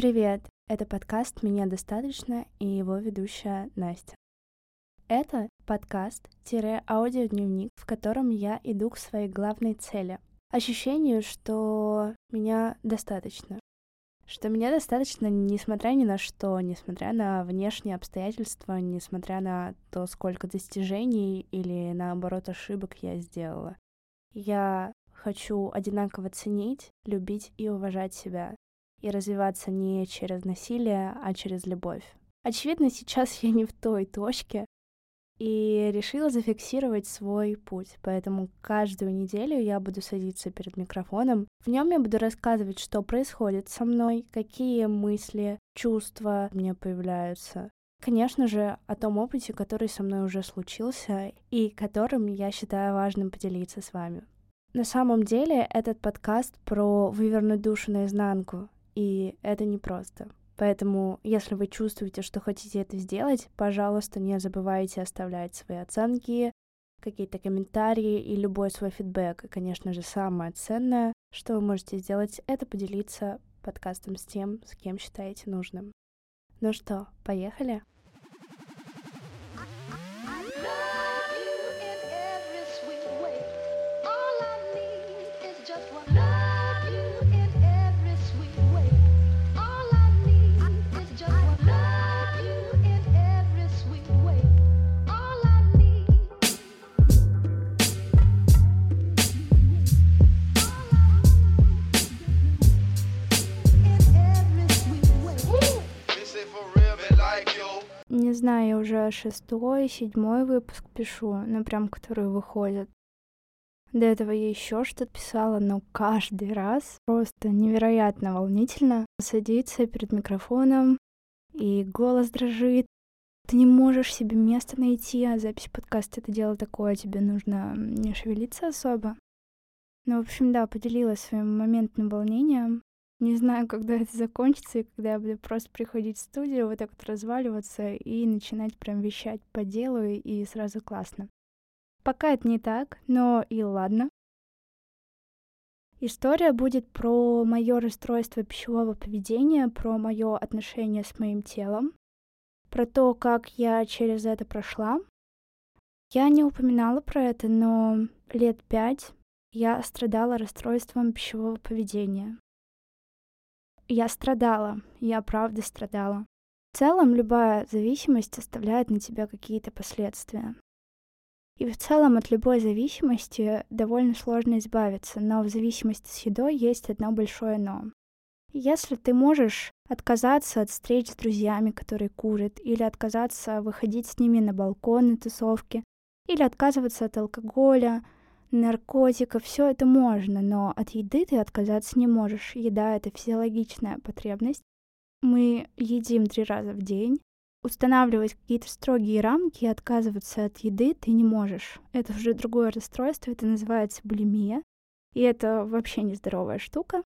Привет! Это подкаст «Меня достаточно» и его ведущая Настя. Это подкаст-аудиодневник, в котором я иду к своей главной цели. Ощущению, что меня достаточно. Что меня достаточно, несмотря ни на что, несмотря на внешние обстоятельства, несмотря на то, сколько достижений или, наоборот, ошибок я сделала. Я хочу одинаково ценить, любить и уважать себя, и развиваться не через насилие, а через любовь. Очевидно, сейчас я не в той точке, и решила зафиксировать свой путь. Поэтому каждую неделю я буду садиться перед микрофоном. В нем я буду рассказывать, что происходит со мной, какие мысли, чувства мне появляются. Конечно же, о том опыте, который со мной уже случился и которым я считаю важным поделиться с вами. На самом деле этот подкаст про вывернуть душу наизнанку, и это непросто. Поэтому, если вы чувствуете, что хотите это сделать, пожалуйста, не забывайте оставлять свои оценки, какие-то комментарии и любой свой фидбэк. И, конечно же, самое ценное, что вы можете сделать, это поделиться подкастом с тем, с кем считаете нужным. Ну что, поехали? Не знаю, я уже шестой, седьмой выпуск пишу, ну прям, которые выходят. До этого я еще что-то писала, но каждый раз просто невероятно волнительно садиться перед микрофоном, и голос дрожит. Ты не можешь себе место найти, а запись подкаста — это дело такое, тебе нужно не шевелиться особо. Ну, в общем, да, поделилась своим моментным волнением. Не знаю, когда это закончится, и когда я буду просто приходить в студию, вот так вот разваливаться и начинать прям вещать по делу, и сразу классно. Пока это не так, но и ладно. История будет про мое расстройство пищевого поведения, про мое отношение с моим телом, про то, как я через это прошла. Я не упоминала про это, но лет пять я страдала расстройством пищевого поведения. Я страдала, я правда страдала. В целом, любая зависимость оставляет на тебя какие-то последствия. И в целом от любой зависимости довольно сложно избавиться, но в зависимости с едой есть одно большое но. Если ты можешь отказаться от встреч с друзьями, которые курят, или отказаться выходить с ними на балкон на тусовке, или отказываться от алкоголя, наркотиков, все это можно, но от еды ты отказаться не можешь. Еда — это физиологичная потребность. Мы едим три раза в день. Устанавливать какие-то строгие рамки и отказываться от еды ты не можешь. Это уже другое расстройство, это называется булимия. И это вообще нездоровая штука.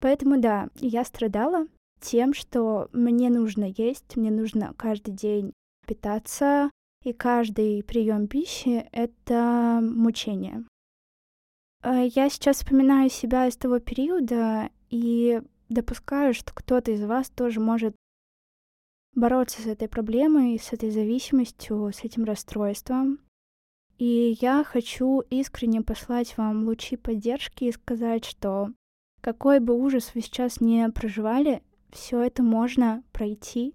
Поэтому да, я страдала тем, что мне нужно есть, мне нужно каждый день питаться, и каждый прием пищи — это мучение. Э, я сейчас вспоминаю себя из того периода и допускаю, что кто-то из вас тоже может бороться с этой проблемой, с этой зависимостью, с этим расстройством. И я хочу искренне послать вам лучи поддержки и сказать, что какой бы ужас вы сейчас не проживали, все это можно пройти.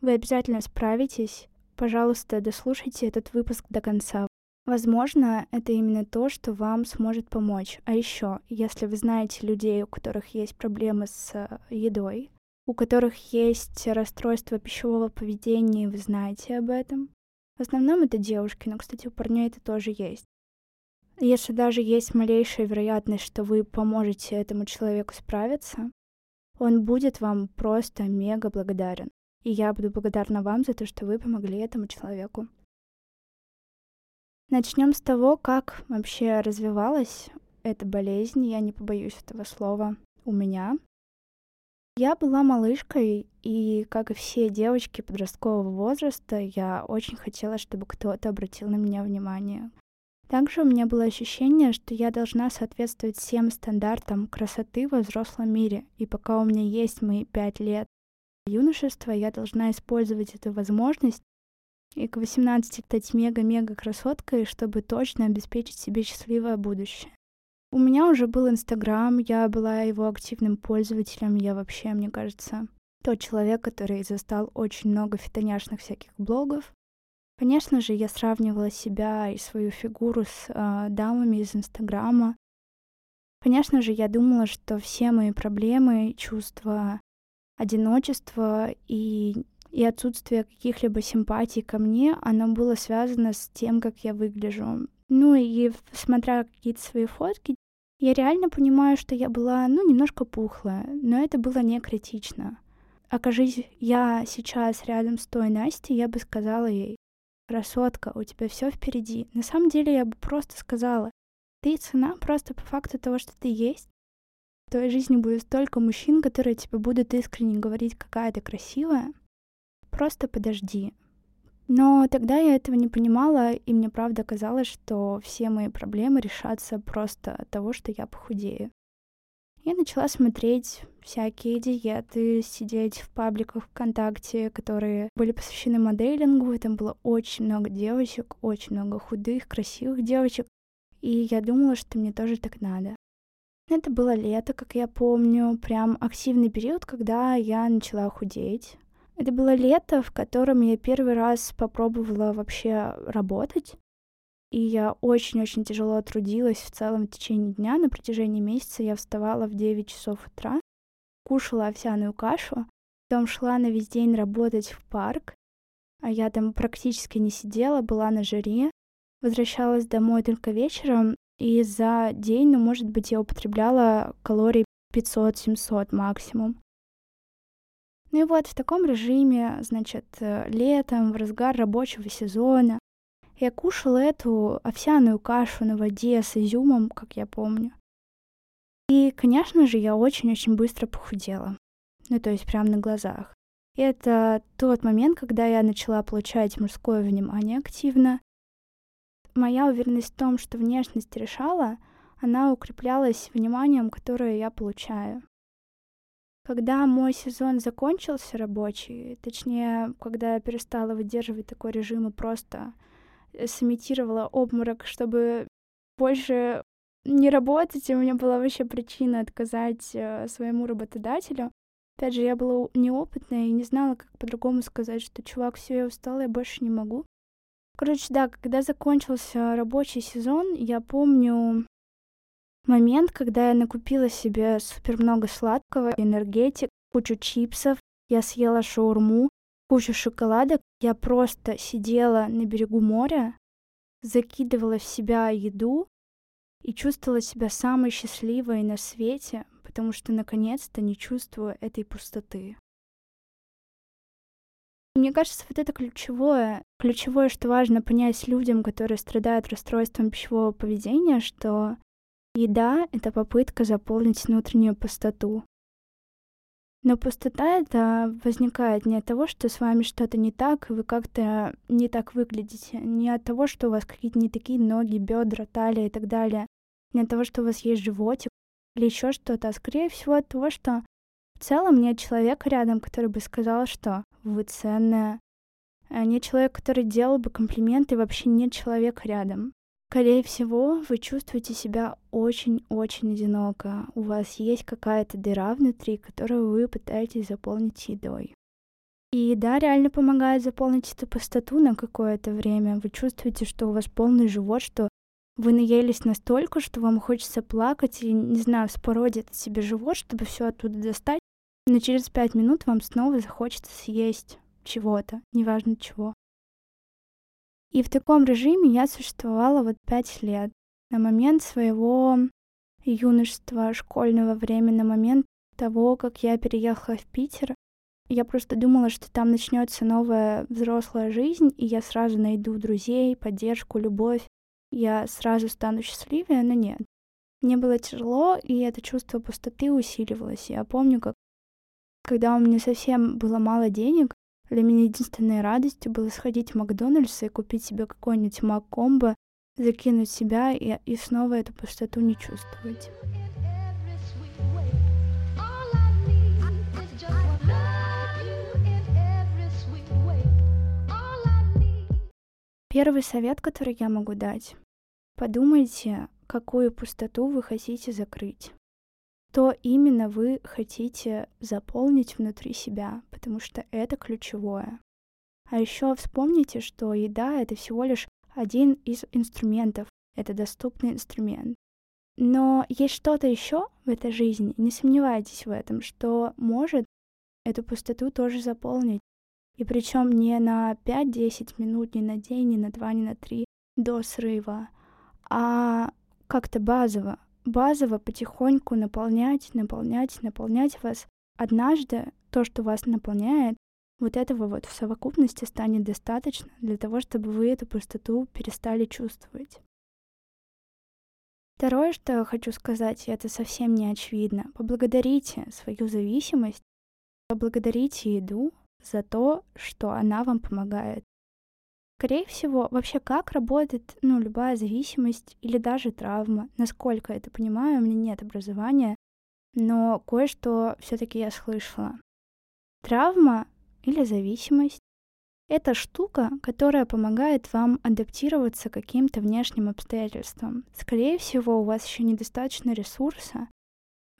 Вы обязательно справитесь. Пожалуйста, дослушайте этот выпуск до конца. Возможно, это именно то, что вам сможет помочь. А еще, если вы знаете людей, у которых есть проблемы с э, едой, у которых есть расстройство пищевого поведения, и вы знаете об этом. В основном это девушки, но, кстати, у парней это тоже есть. Если даже есть малейшая вероятность, что вы поможете этому человеку справиться, он будет вам просто мега благодарен. И я буду благодарна вам за то, что вы помогли этому человеку. Начнем с того, как вообще развивалась эта болезнь, я не побоюсь этого слова, у меня. Я была малышкой, и, как и все девочки подросткового возраста, я очень хотела, чтобы кто-то обратил на меня внимание. Также у меня было ощущение, что я должна соответствовать всем стандартам красоты во взрослом мире, и пока у меня есть мои пять лет юношества, я должна использовать эту возможность и к 18 стать мега-мега красоткой, чтобы точно обеспечить себе счастливое будущее. У меня уже был Инстаграм, я была его активным пользователем, я вообще, мне кажется, тот человек, который застал очень много фитоняшных всяких блогов, Конечно же, я сравнивала себя и свою фигуру с э, дамами из Инстаграма. Конечно же, я думала, что все мои проблемы, чувства одиночества и, и отсутствие каких-либо симпатий ко мне, оно было связано с тем, как я выгляжу. Ну и смотря какие-то свои фотки, я реально понимаю, что я была, ну, немножко пухлая, но это было не критично. Окажись я сейчас рядом с той Настей, я бы сказала ей, красотка, у тебя все впереди. На самом деле я бы просто сказала, ты цена просто по факту того, что ты есть. В твоей жизни будет столько мужчин, которые тебе будут искренне говорить, какая ты красивая. Просто подожди. Но тогда я этого не понимала, и мне правда казалось, что все мои проблемы решатся просто от того, что я похудею. Я начала смотреть всякие диеты, сидеть в пабликах ВКонтакте, которые были посвящены моделингу, и там было очень много девочек, очень много худых, красивых девочек, и я думала, что мне тоже так надо. Это было лето, как я помню, прям активный период, когда я начала худеть. Это было лето, в котором я первый раз попробовала вообще работать. И я очень-очень тяжело трудилась в целом в течение дня. На протяжении месяца я вставала в 9 часов утра, кушала овсяную кашу, потом шла на весь день работать в парк, а я там практически не сидела, была на жаре, возвращалась домой только вечером, и за день, ну, может быть, я употребляла калорий 500-700 максимум. Ну и вот в таком режиме, значит, э, летом, в разгар рабочего сезона, я кушала эту овсяную кашу на воде с изюмом, как я помню. И, конечно же, я очень-очень быстро похудела. Ну, то есть прямо на глазах. И это тот момент, когда я начала получать мужское внимание активно. Моя уверенность в том, что внешность решала, она укреплялась вниманием, которое я получаю. Когда мой сезон закончился рабочий, точнее, когда я перестала выдерживать такой режим и просто Э, сымитировала обморок, чтобы больше не работать, и у меня была вообще причина отказать э, своему работодателю. Опять же, я была неопытная и не знала, как по-другому сказать, что чувак, все, я устала, я больше не могу. Короче, да, когда закончился рабочий сезон, я помню момент, когда я накупила себе супер много сладкого, энергетик, кучу чипсов, я съела шаурму, кучу шоколадок. Я просто сидела на берегу моря, закидывала в себя еду и чувствовала себя самой счастливой на свете, потому что наконец-то не чувствую этой пустоты. Мне кажется, вот это ключевое, ключевое, что важно понять людям, которые страдают расстройством пищевого поведения, что еда — это попытка заполнить внутреннюю пустоту. Но пустота это возникает не от того, что с вами что-то не так, вы как-то не так выглядите, не от того, что у вас какие-то не такие ноги, бедра, талия и так далее, не от того, что у вас есть животик или еще что-то, а скорее всего от того, что в целом нет человека рядом, который бы сказал, что вы ценная, а нет человека, который делал бы комплименты, и вообще нет человека рядом. Скорее всего, вы чувствуете себя очень-очень одиноко. У вас есть какая-то дыра внутри, которую вы пытаетесь заполнить едой. И еда реально помогает заполнить эту пустоту на какое-то время. Вы чувствуете, что у вас полный живот, что вы наелись настолько, что вам хочется плакать и, не знаю, вспороть себе живот, чтобы все оттуда достать. Но через пять минут вам снова захочется съесть чего-то, неважно чего. И в таком режиме я существовала вот пять лет. На момент своего юношества, школьного времени, на момент того, как я переехала в Питер, я просто думала, что там начнется новая взрослая жизнь, и я сразу найду друзей, поддержку, любовь. Я сразу стану счастливее, но нет. Мне было тяжело, и это чувство пустоты усиливалось. Я помню, как когда у меня совсем было мало денег, для меня единственной радостью было сходить в Макдональдс и купить себе какой-нибудь Маккомбо закинуть себя и, и снова эту пустоту не чувствовать. Первый совет, который я могу дать. Подумайте, какую пустоту вы хотите закрыть. То именно вы хотите заполнить внутри себя, потому что это ключевое. А еще вспомните, что еда — это всего лишь один из инструментов, это доступный инструмент. Но есть что-то еще в этой жизни, не сомневайтесь в этом, что может эту пустоту тоже заполнить. И причем не на 5-10 минут, не на день, не на 2, не на 3 до срыва, а как-то базово. Базово потихоньку наполнять, наполнять, наполнять вас. Однажды то, что вас наполняет, вот этого вот в совокупности станет достаточно для того, чтобы вы эту пустоту перестали чувствовать. Второе, что хочу сказать, и это совсем не очевидно, поблагодарите свою зависимость, поблагодарите еду за то, что она вам помогает. Скорее всего, вообще как работает ну, любая зависимость или даже травма, насколько я это понимаю, у меня нет образования, но кое-что все-таки я слышала. Травма или зависимость — это штука, которая помогает вам адаптироваться к каким-то внешним обстоятельствам. Скорее всего, у вас еще недостаточно ресурса,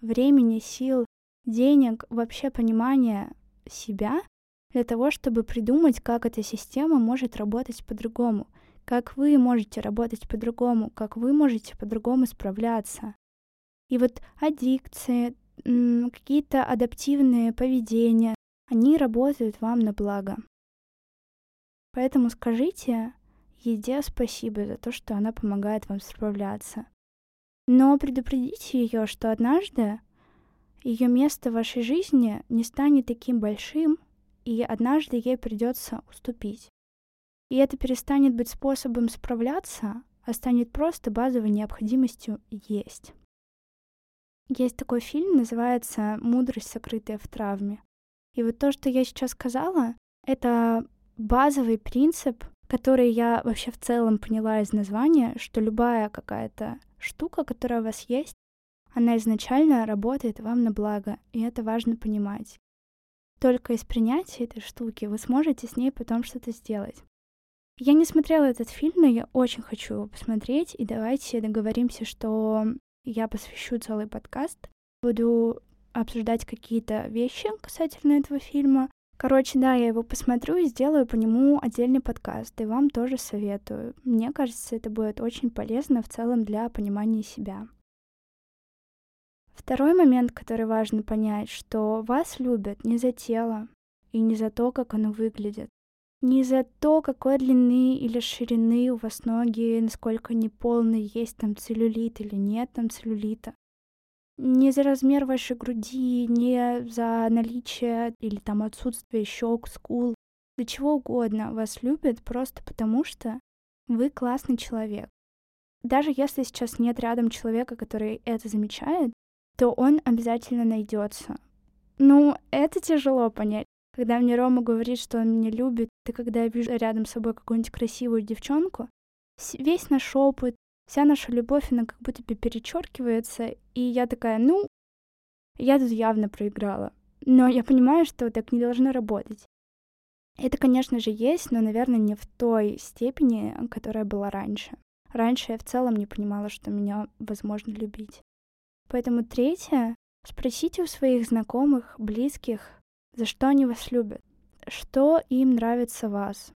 времени, сил, денег, вообще понимания себя для того, чтобы придумать, как эта система может работать по-другому, как вы можете работать по-другому, как вы можете по-другому справляться. И вот аддикции, какие-то адаптивные поведения, они работают вам на благо. Поэтому скажите еде спасибо за то, что она помогает вам справляться. Но предупредите ее, что однажды ее место в вашей жизни не станет таким большим, и однажды ей придется уступить. И это перестанет быть способом справляться, а станет просто базовой необходимостью есть. Есть такой фильм, называется «Мудрость, сокрытая в травме». И вот то, что я сейчас сказала, это базовый принцип, который я вообще в целом поняла из названия, что любая какая-то штука, которая у вас есть, она изначально работает вам на благо, и это важно понимать. Только из принятия этой штуки вы сможете с ней потом что-то сделать. Я не смотрела этот фильм, но я очень хочу его посмотреть, и давайте договоримся, что я посвящу целый подкаст. Буду обсуждать какие-то вещи касательно этого фильма. Короче, да, я его посмотрю и сделаю по нему отдельный подкаст, и вам тоже советую. Мне кажется, это будет очень полезно в целом для понимания себя. Второй момент, который важно понять, что вас любят не за тело и не за то, как оно выглядит, не за то, какой длины или ширины у вас ноги, насколько они полные, есть там целлюлит или нет там целлюлита не за размер вашей груди, не за наличие или там отсутствие щек, скул, для чего угодно. Вас любят просто потому, что вы классный человек. Даже если сейчас нет рядом человека, который это замечает, то он обязательно найдется. Ну, это тяжело понять. Когда мне Рома говорит, что он меня любит, и когда я вижу рядом с собой какую-нибудь красивую девчонку, весь наш опыт, вся наша любовь, она как будто бы перечеркивается, и я такая, ну, я тут явно проиграла. Но я понимаю, что так не должно работать. Это, конечно же, есть, но, наверное, не в той степени, которая была раньше. Раньше я в целом не понимала, что меня возможно любить. Поэтому третье, спросите у своих знакомых, близких, за что они вас любят, что им нравится вас.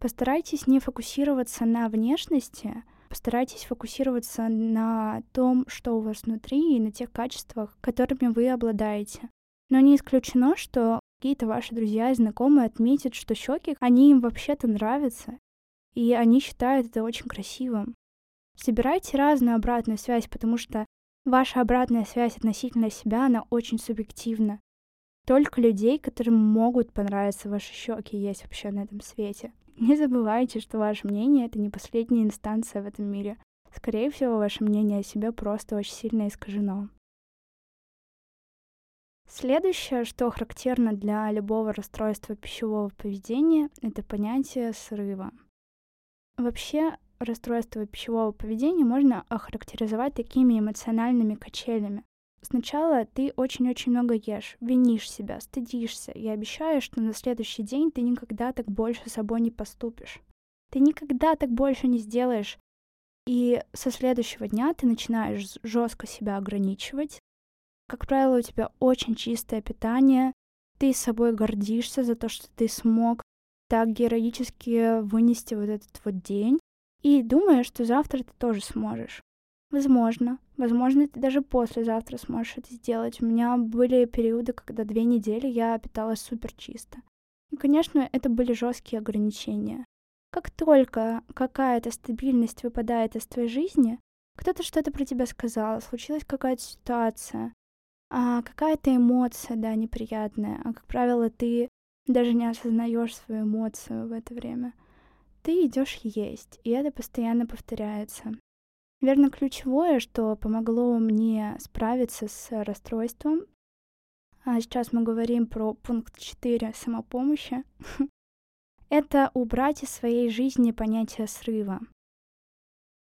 Постарайтесь не фокусироваться на внешности, Постарайтесь фокусироваться на том, что у вас внутри, и на тех качествах, которыми вы обладаете. Но не исключено, что какие-то ваши друзья и знакомые отметят, что щеки, они им вообще-то нравятся, и они считают это очень красивым. Собирайте разную обратную связь, потому что ваша обратная связь относительно себя, она очень субъективна. Только людей, которым могут понравиться ваши щеки, есть вообще на этом свете. Не забывайте, что ваше мнение — это не последняя инстанция в этом мире. Скорее всего, ваше мнение о себе просто очень сильно искажено. Следующее, что характерно для любого расстройства пищевого поведения, это понятие срыва. Вообще, расстройство пищевого поведения можно охарактеризовать такими эмоциональными качелями. Сначала ты очень-очень много ешь, винишь себя, стыдишься и обещаешь, что на следующий день ты никогда так больше собой не поступишь. Ты никогда так больше не сделаешь. И со следующего дня ты начинаешь жестко себя ограничивать. Как правило, у тебя очень чистое питание, ты с собой гордишься за то, что ты смог так героически вынести вот этот вот день, и думаешь, что завтра ты тоже сможешь. Возможно. Возможно, ты даже послезавтра сможешь это сделать. У меня были периоды, когда две недели я питалась супер чисто. И, конечно, это были жесткие ограничения. Как только какая-то стабильность выпадает из твоей жизни, кто-то что-то про тебя сказал, случилась какая-то ситуация, а какая-то эмоция, да, неприятная, а, как правило, ты даже не осознаешь свою эмоцию в это время. Ты идешь есть, и это постоянно повторяется. Наверное, ключевое, что помогло мне справиться с расстройством, а сейчас мы говорим про пункт 4 самопомощи, это убрать из своей жизни понятие срыва.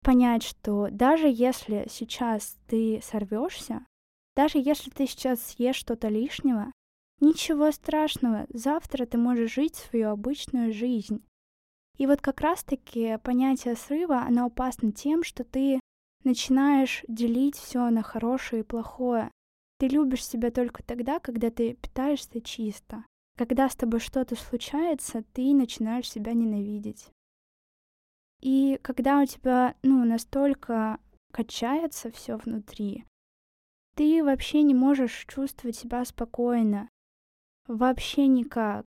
Понять, что даже если сейчас ты сорвешься, даже если ты сейчас съешь что-то лишнего, ничего страшного, завтра ты можешь жить свою обычную жизнь. И вот как раз-таки понятие срыва, оно опасно тем, что ты начинаешь делить все на хорошее и плохое. Ты любишь себя только тогда, когда ты питаешься чисто. Когда с тобой что-то случается, ты начинаешь себя ненавидеть. И когда у тебя, ну, настолько качается все внутри, ты вообще не можешь чувствовать себя спокойно. Вообще никак.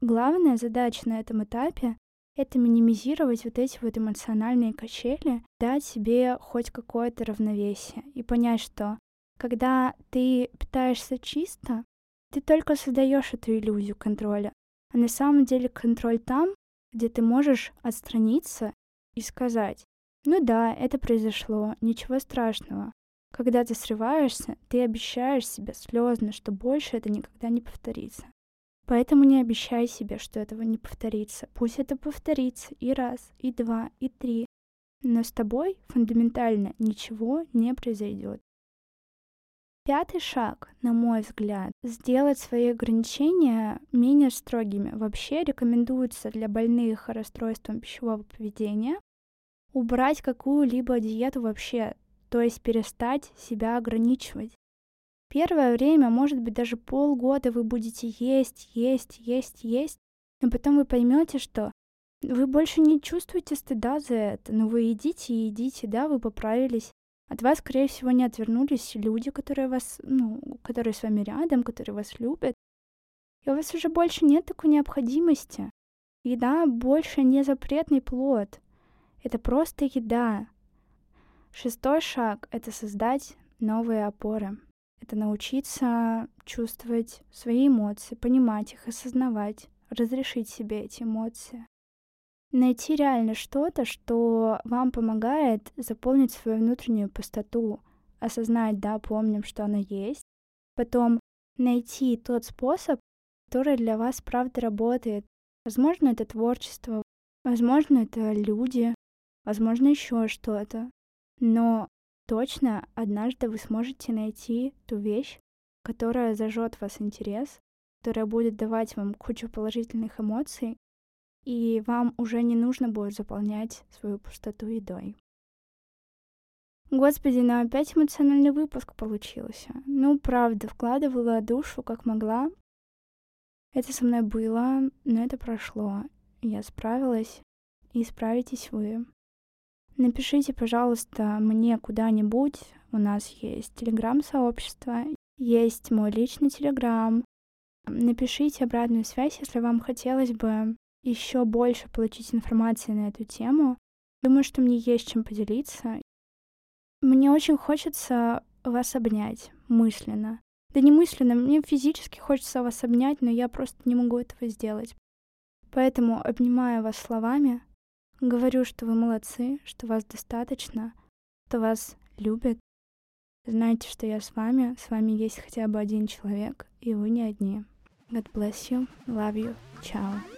Главная задача на этом этапе — это минимизировать вот эти вот эмоциональные качели, дать себе хоть какое-то равновесие и понять, что когда ты питаешься чисто, ты только создаешь эту иллюзию контроля. А на самом деле контроль там, где ты можешь отстраниться и сказать, ну да, это произошло, ничего страшного. Когда ты срываешься, ты обещаешь себе слезно, что больше это никогда не повторится. Поэтому не обещай себе, что этого не повторится. Пусть это повторится и раз, и два, и три. Но с тобой фундаментально ничего не произойдет. Пятый шаг, на мой взгляд, сделать свои ограничения менее строгими. Вообще рекомендуется для больных расстройством пищевого поведения убрать какую-либо диету вообще, то есть перестать себя ограничивать. Первое время, может быть, даже полгода вы будете есть, есть, есть, есть, но потом вы поймете, что вы больше не чувствуете стыда за это, но вы едите и едите, да, вы поправились. От вас, скорее всего, не отвернулись люди, которые вас, ну, которые с вами рядом, которые вас любят. И у вас уже больше нет такой необходимости. Еда больше не запретный плод. Это просто еда. Шестой шаг — это создать новые опоры. Это научиться чувствовать свои эмоции, понимать их, осознавать, разрешить себе эти эмоции найти реально что-то, что вам помогает заполнить свою внутреннюю пустоту, осознать, да, помним, что она есть, потом найти тот способ, который для вас правда работает. Возможно, это творчество, возможно, это люди, возможно, еще что-то. Но точно однажды вы сможете найти ту вещь, которая зажжет вас интерес, которая будет давать вам кучу положительных эмоций, и вам уже не нужно будет заполнять свою пустоту едой. Господи, ну опять эмоциональный выпуск получился. Ну, правда, вкладывала душу как могла. Это со мной было, но это прошло. Я справилась, и справитесь вы. Напишите, пожалуйста, мне куда-нибудь. У нас есть телеграм-сообщество, есть мой личный телеграм. Напишите обратную связь, если вам хотелось бы еще больше получить информации на эту тему. Думаю, что мне есть чем поделиться. Мне очень хочется вас обнять мысленно. Да не мысленно, мне физически хочется вас обнять, но я просто не могу этого сделать. Поэтому обнимаю вас словами, говорю, что вы молодцы, что вас достаточно, что вас любят. Знайте, что я с вами, с вами есть хотя бы один человек, и вы не одни. God bless you, love you, ciao.